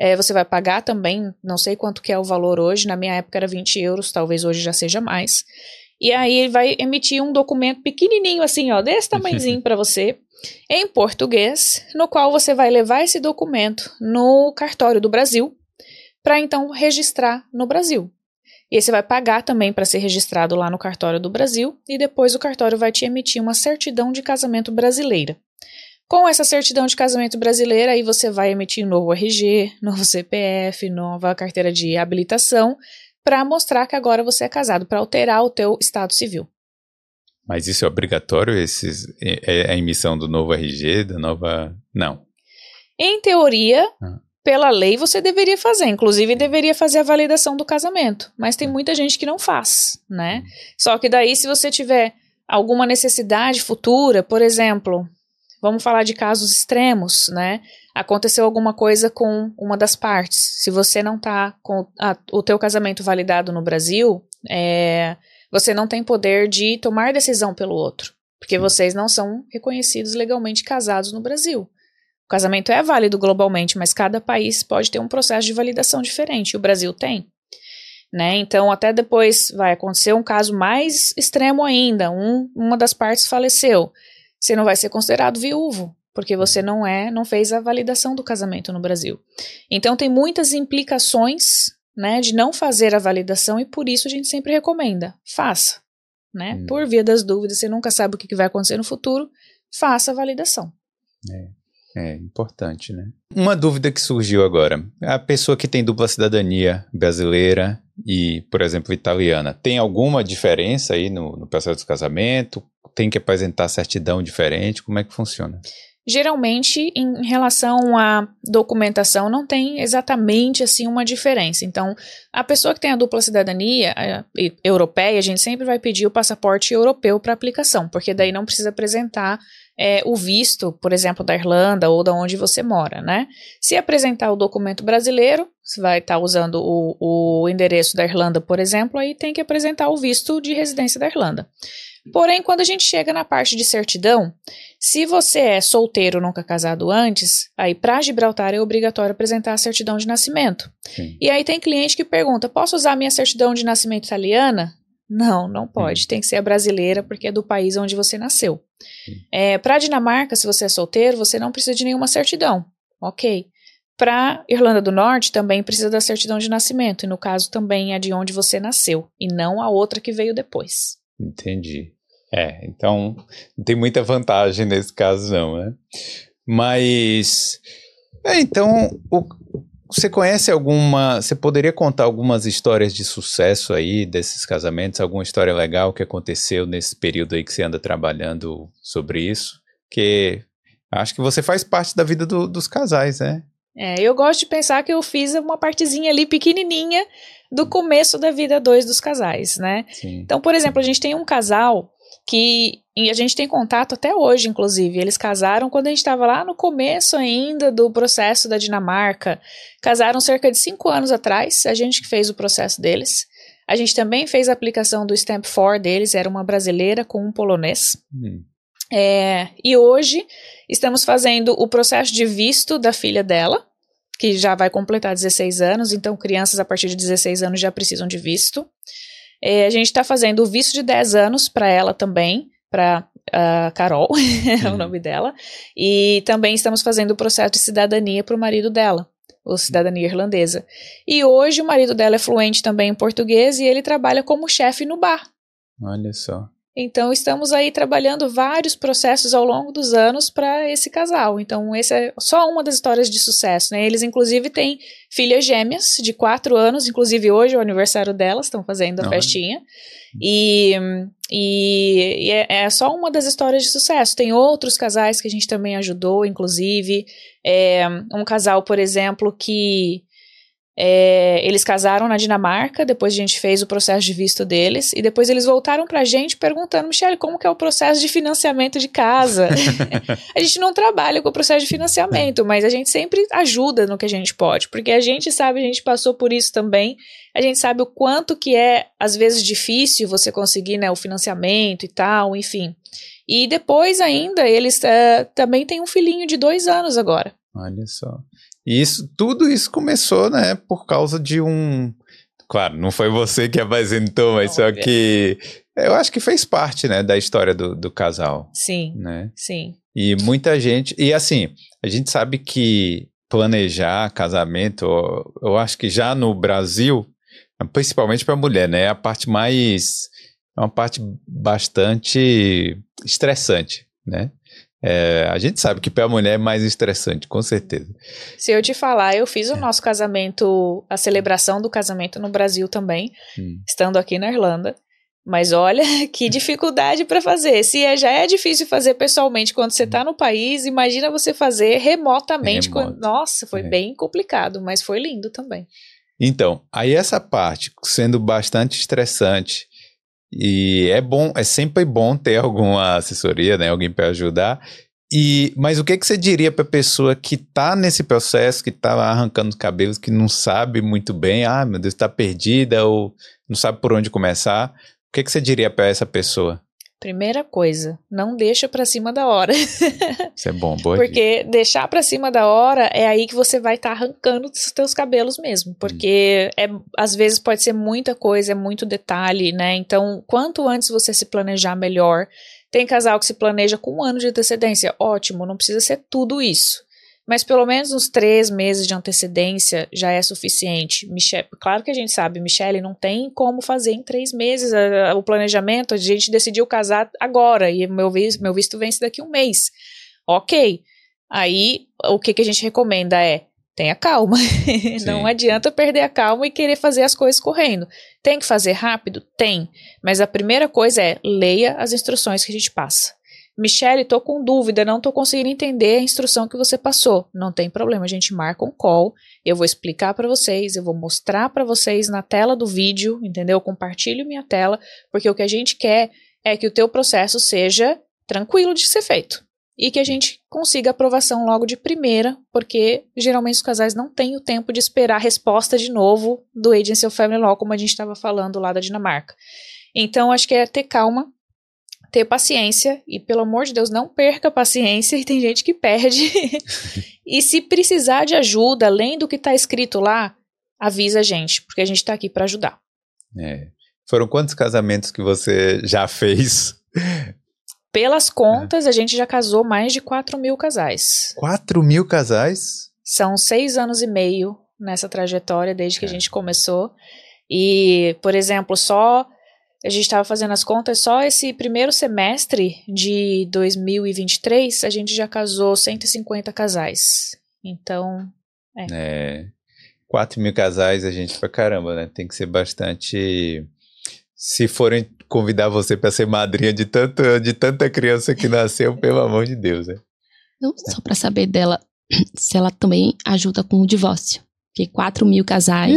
é, você vai pagar também, não sei quanto que é o valor hoje, na minha época era 20 euros, talvez hoje já seja mais. E aí ele vai emitir um documento pequenininho assim, ó, desse tamanhozinho para você, em português, no qual você vai levar esse documento no cartório do Brasil, para então registrar no Brasil. E você vai pagar também para ser registrado lá no cartório do Brasil, e depois o cartório vai te emitir uma certidão de casamento brasileira. Com essa certidão de casamento brasileira, aí você vai emitir novo RG, novo CPF, nova carteira de habilitação, para mostrar que agora você é casado, para alterar o teu estado civil. Mas isso é obrigatório, esses, é, é a emissão do novo RG, da nova... Não. Em teoria, ah. Pela lei, você deveria fazer. Inclusive, deveria fazer a validação do casamento. Mas tem muita gente que não faz, né? Hum. Só que daí, se você tiver alguma necessidade futura, por exemplo, Vamos falar de casos extremos, né? Aconteceu alguma coisa com uma das partes. Se você não está com a, o teu casamento validado no Brasil, é, você não tem poder de tomar decisão pelo outro. porque vocês não são reconhecidos legalmente casados no Brasil. O casamento é válido globalmente, mas cada país pode ter um processo de validação diferente. E o Brasil tem. Né? Então, até depois vai acontecer um caso mais extremo ainda. Um, uma das partes faleceu. Você não vai ser considerado viúvo, porque você não é, não fez a validação do casamento no Brasil. Então, tem muitas implicações né, de não fazer a validação e por isso a gente sempre recomenda: faça né? Hum. Por via das dúvidas, você nunca sabe o que vai acontecer no futuro, faça a validação. É, é importante, né? Uma dúvida que surgiu agora: a pessoa que tem dupla cidadania brasileira e, por exemplo, italiana, tem alguma diferença aí no, no processo do casamento? Tem que apresentar certidão diferente? Como é que funciona? Geralmente, em relação à documentação, não tem exatamente assim uma diferença. Então, a pessoa que tem a dupla cidadania a, europeia, a gente sempre vai pedir o passaporte europeu para aplicação, porque daí não precisa apresentar é, o visto, por exemplo, da Irlanda ou da onde você mora, né? Se apresentar o documento brasileiro, você vai estar tá usando o, o endereço da Irlanda, por exemplo, aí tem que apresentar o visto de residência da Irlanda. Porém, quando a gente chega na parte de certidão, se você é solteiro nunca casado antes, aí para Gibraltar é obrigatório apresentar a certidão de nascimento. Sim. E aí tem cliente que pergunta: posso usar minha certidão de nascimento italiana? Não, não pode. Tem que ser a brasileira porque é do país onde você nasceu. É, para Dinamarca, se você é solteiro, você não precisa de nenhuma certidão. Ok. Para Irlanda do Norte, também precisa da certidão de nascimento, e no caso também é de onde você nasceu, e não a outra que veio depois. Entendi. É, então não tem muita vantagem nesse caso, não, né? Mas. É, então, o, você conhece alguma. Você poderia contar algumas histórias de sucesso aí desses casamentos? Alguma história legal que aconteceu nesse período aí que você anda trabalhando sobre isso? Que acho que você faz parte da vida do, dos casais, né? É, eu gosto de pensar que eu fiz uma partezinha ali pequenininha do começo da vida dois dos casais, né? Sim. Então, por exemplo, a gente tem um casal que a gente tem contato até hoje, inclusive. Eles casaram quando a gente estava lá no começo ainda do processo da Dinamarca. Casaram cerca de cinco anos atrás, a gente que fez o processo deles. A gente também fez a aplicação do Stamp 4 deles, era uma brasileira com um polonês. Hum. É, e hoje estamos fazendo o processo de visto da filha dela, que já vai completar 16 anos, então crianças a partir de 16 anos já precisam de visto. É, a gente está fazendo o visto de 10 anos para ela também, para uh, Carol, é o uhum. nome dela, e também estamos fazendo o processo de cidadania para o marido dela, ou cidadania irlandesa. E hoje o marido dela é fluente também em português e ele trabalha como chefe no bar. Olha só. Então, estamos aí trabalhando vários processos ao longo dos anos para esse casal. Então, essa é só uma das histórias de sucesso, né? Eles, inclusive, têm filhas gêmeas de quatro anos, inclusive hoje é o aniversário delas, estão fazendo a Não, festinha. E, e, e é, é, só uma das histórias de sucesso. Tem outros casais que a gente também ajudou, inclusive. É, um casal, por exemplo, que é, eles casaram na Dinamarca, depois a gente fez o processo de visto deles, e depois eles voltaram pra gente perguntando, Michelle, como que é o processo de financiamento de casa? a gente não trabalha com o processo de financiamento, mas a gente sempre ajuda no que a gente pode, porque a gente sabe, a gente passou por isso também, a gente sabe o quanto que é, às vezes, difícil você conseguir né, o financiamento e tal, enfim. E depois ainda, eles uh, também têm um filhinho de dois anos agora. Olha só. E isso, tudo isso começou, né, por causa de um. Claro, não foi você que apresentou, mas não, só que eu acho que fez parte, né, da história do, do casal. Sim. Né? Sim. E muita gente. E assim, a gente sabe que planejar casamento, eu acho que já no Brasil, principalmente para mulher, né, é a parte mais. É uma parte bastante estressante, né? É, a gente sabe que para a mulher é mais estressante, com certeza. Se eu te falar, eu fiz o é. nosso casamento, a celebração do casamento no Brasil também, hum. estando aqui na Irlanda. Mas olha que dificuldade para fazer. Se é, já é difícil fazer pessoalmente quando você está no país, imagina você fazer remotamente. Quando... Nossa, foi é. bem complicado, mas foi lindo também. Então, aí essa parte, sendo bastante estressante, e é bom, é sempre bom ter alguma assessoria, né? Alguém para ajudar. E, mas o que, que você diria para a pessoa que está nesse processo, que está arrancando os cabelos, que não sabe muito bem, ah, meu Deus, está perdida ou não sabe por onde começar? O que, que você diria para essa pessoa? Primeira coisa, não deixa para cima da hora. Isso é bom, boa Porque dica. deixar para cima da hora é aí que você vai estar tá arrancando os teus cabelos mesmo, porque hum. é às vezes pode ser muita coisa, é muito detalhe, né? Então, quanto antes você se planejar melhor. Tem casal que se planeja com um ano de antecedência, ótimo, não precisa ser tudo isso. Mas pelo menos uns três meses de antecedência já é suficiente. Michelle, claro que a gente sabe, Michelle, não tem como fazer em três meses a, a, o planejamento. A gente decidiu casar agora e meu visto, meu visto vence daqui um mês. Ok. Aí o que, que a gente recomenda é tenha calma. não adianta perder a calma e querer fazer as coisas correndo. Tem que fazer rápido? Tem. Mas a primeira coisa é leia as instruções que a gente passa. Michelle, tô com dúvida, não tô conseguindo entender a instrução que você passou. Não tem problema, a gente marca um call, eu vou explicar para vocês, eu vou mostrar para vocês na tela do vídeo, entendeu? Eu compartilho minha tela, porque o que a gente quer é que o teu processo seja tranquilo de ser feito e que a gente consiga aprovação logo de primeira, porque geralmente os casais não têm o tempo de esperar a resposta de novo do Agency of Family Law, como a gente estava falando lá da Dinamarca. Então, acho que é ter calma, ter paciência e, pelo amor de Deus, não perca a paciência e tem gente que perde. e se precisar de ajuda, além do que está escrito lá, avisa a gente, porque a gente está aqui para ajudar. É. Foram quantos casamentos que você já fez? Pelas contas, é. a gente já casou mais de 4 mil casais. 4 mil casais? São seis anos e meio nessa trajetória desde que é. a gente começou. E, por exemplo, só a gente estava fazendo as contas, só esse primeiro semestre de 2023, a gente já casou 150 casais. Então, é. é 4 mil casais, a gente pra caramba, né? Tem que ser bastante. Se forem convidar você para ser madrinha de, tanto, de tanta criança que nasceu, pelo amor de Deus, né? Não, só para saber dela, se ela também ajuda com o divórcio. Porque 4 mil casais.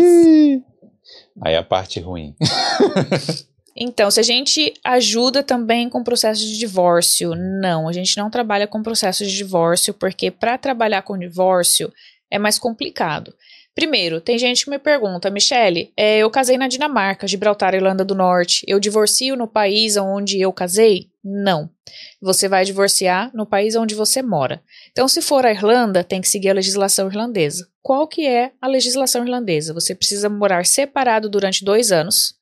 Aí a parte ruim. Então, se a gente ajuda também com processo de divórcio, não, a gente não trabalha com processo de divórcio, porque para trabalhar com divórcio é mais complicado. Primeiro, tem gente que me pergunta, Michele, é, eu casei na Dinamarca, Gibraltar, Irlanda do Norte, eu divorcio no país onde eu casei? Não. Você vai divorciar no país onde você mora. Então, se for a Irlanda, tem que seguir a legislação irlandesa. Qual que é a legislação irlandesa? Você precisa morar separado durante dois anos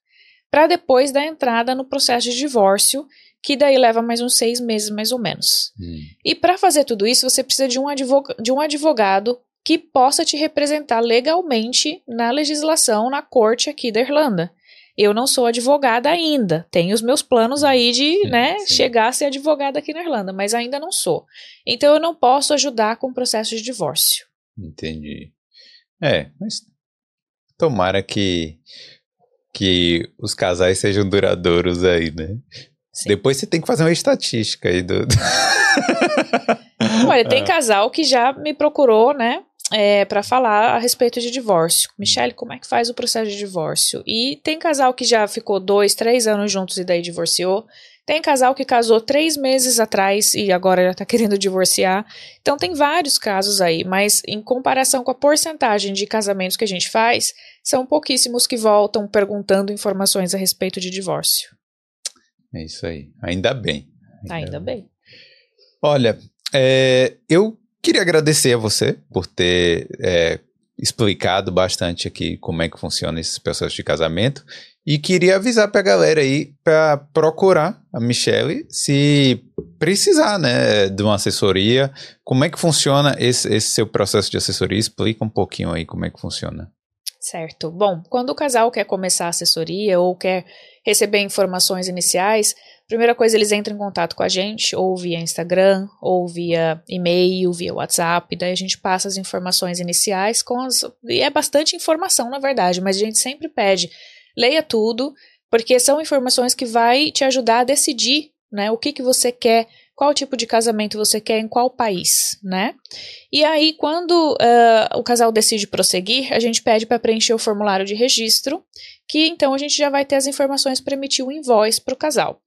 para depois dar entrada no processo de divórcio, que daí leva mais uns seis meses, mais ou menos. Hum. E para fazer tudo isso, você precisa de um, advogado, de um advogado que possa te representar legalmente na legislação, na corte aqui da Irlanda. Eu não sou advogada ainda, tenho os meus planos aí de sim, né, sim. chegar a ser advogada aqui na Irlanda, mas ainda não sou. Então eu não posso ajudar com o processo de divórcio. Entendi. É, mas tomara que que os casais sejam duradouros aí, né? Sim. Depois você tem que fazer uma estatística aí do. Olha, tem casal que já me procurou, né? É, para falar a respeito de divórcio. Michelle, como é que faz o processo de divórcio? E tem casal que já ficou dois, três anos juntos e daí divorciou. Tem casal que casou três meses atrás e agora já tá querendo divorciar. Então tem vários casos aí, mas em comparação com a porcentagem de casamentos que a gente faz, são pouquíssimos que voltam perguntando informações a respeito de divórcio. É isso aí. Ainda bem. Ainda, Ainda bem. Olha, é, eu queria agradecer a você por ter é, explicado bastante aqui como é que funciona esse processo de casamento e queria avisar para a galera aí para procurar a Michelle se precisar, né, de uma assessoria. Como é que funciona esse, esse seu processo de assessoria? Explica um pouquinho aí como é que funciona. Certo. Bom, quando o casal quer começar a assessoria ou quer receber informações iniciais, primeira coisa eles entram em contato com a gente, ou via Instagram, ou via e-mail, via WhatsApp, daí a gente passa as informações iniciais com as. E é bastante informação, na verdade, mas a gente sempre pede, leia tudo, porque são informações que vai te ajudar a decidir né, o que, que você quer qual tipo de casamento você quer em qual país, né? E aí, quando uh, o casal decide prosseguir, a gente pede para preencher o formulário de registro, que então a gente já vai ter as informações para emitir o invoice para o casal.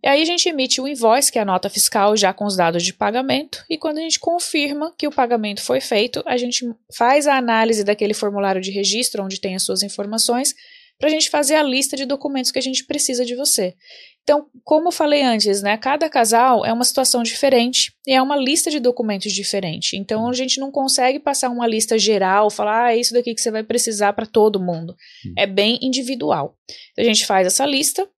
E aí a gente emite o invoice, que é a nota fiscal, já com os dados de pagamento, e quando a gente confirma que o pagamento foi feito, a gente faz a análise daquele formulário de registro, onde tem as suas informações, para a gente fazer a lista de documentos que a gente precisa de você. Então, como eu falei antes, né, cada casal é uma situação diferente e é uma lista de documentos diferente. Então, a gente não consegue passar uma lista geral, falar, ah, é isso daqui que você vai precisar para todo mundo. Hum. É bem individual. Então, a gente faz essa lista,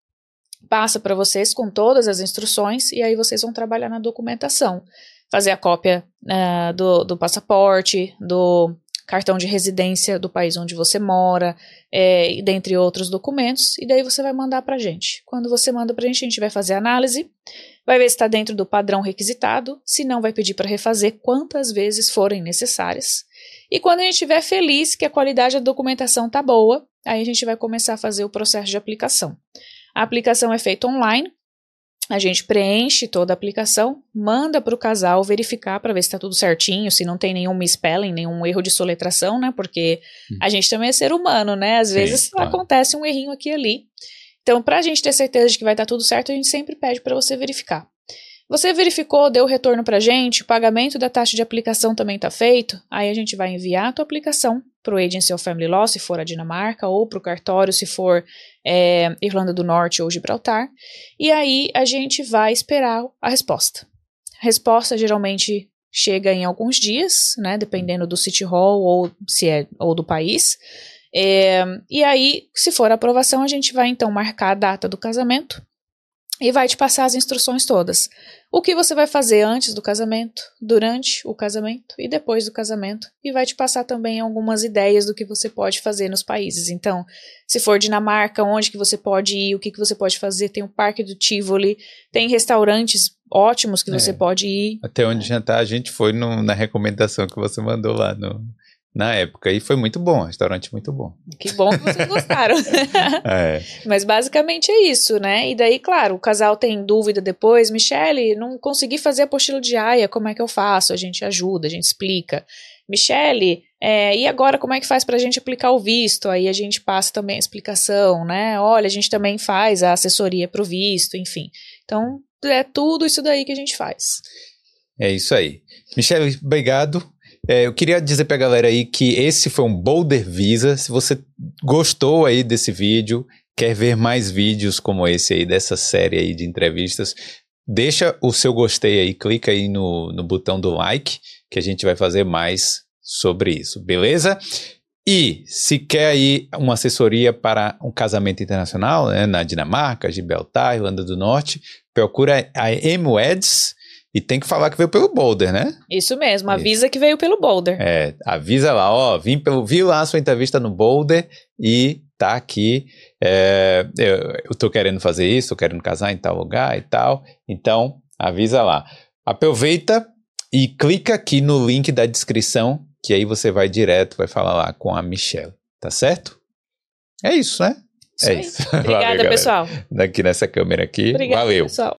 passa para vocês com todas as instruções e aí vocês vão trabalhar na documentação. Fazer a cópia uh, do, do passaporte, do cartão de residência do país onde você mora, é, dentre outros documentos, e daí você vai mandar para a gente. Quando você manda para a gente, a gente vai fazer a análise, vai ver se está dentro do padrão requisitado, se não, vai pedir para refazer quantas vezes forem necessárias. E quando a gente estiver feliz que a qualidade da documentação está boa, aí a gente vai começar a fazer o processo de aplicação. A aplicação é feita online, a gente preenche toda a aplicação, manda para o casal verificar para ver se está tudo certinho, se não tem nenhum misspelling, nenhum erro de soletração, né? Porque hum. a gente também é ser humano, né? Às Sim, vezes claro. acontece um errinho aqui e ali. Então, para a gente ter certeza de que vai estar tá tudo certo, a gente sempre pede para você verificar. Você verificou, deu retorno para a gente, o pagamento da taxa de aplicação também está feito, aí a gente vai enviar a tua aplicação para o Agency of Family Law, se for a Dinamarca, ou para o cartório, se for é, Irlanda do Norte ou Gibraltar, e aí a gente vai esperar a resposta. A resposta geralmente chega em alguns dias, né, dependendo do City Hall ou se é ou do país. É, e aí, se for aprovação, a gente vai então marcar a data do casamento e vai te passar as instruções todas. O que você vai fazer antes do casamento, durante o casamento e depois do casamento, e vai te passar também algumas ideias do que você pode fazer nos países. Então, se for Dinamarca, onde que você pode ir, o que que você pode fazer, tem o Parque do Tivoli, tem restaurantes ótimos que é, você pode ir. Até onde jantar a gente foi no, na recomendação que você mandou lá no, na época. E foi muito bom, restaurante muito bom. Que bom que vocês gostaram. é. Mas basicamente é isso, né? E daí, claro, o casal tem dúvida depois, Michele, não consegui fazer a apostila de AIA, como é que eu faço? A gente ajuda, a gente explica. Michele, é, e agora como é que faz para a gente aplicar o visto? Aí a gente passa também a explicação, né? Olha, a gente também faz a assessoria para o visto, enfim. Então, é tudo isso daí que a gente faz. É isso aí. Michele, obrigado. É, eu queria dizer pra galera aí que esse foi um Boulder Visa. Se você gostou aí desse vídeo, quer ver mais vídeos como esse aí, dessa série aí de entrevistas, deixa o seu gostei aí, clica aí no, no botão do like, que a gente vai fazer mais sobre isso, beleza? E se quer aí uma assessoria para um casamento internacional, né, na Dinamarca, Gibraltar, Irlanda do Norte, procura a MWEDS, e tem que falar que veio pelo Boulder, né? Isso mesmo, avisa Isso. que veio pelo Boulder. É, avisa lá, ó, vim pelo, vi lá a sua entrevista no Boulder e tá aqui. É, eu, eu tô querendo fazer isso, tô querendo casar em tal lugar e tal. Então, avisa lá. Aproveita e clica aqui no link da descrição, que aí você vai direto, vai falar lá com a Michelle, tá certo? É isso, né? É isso. Obrigada, Valeu, pessoal. Daqui nessa câmera aqui. Obrigada, Valeu. Pessoal.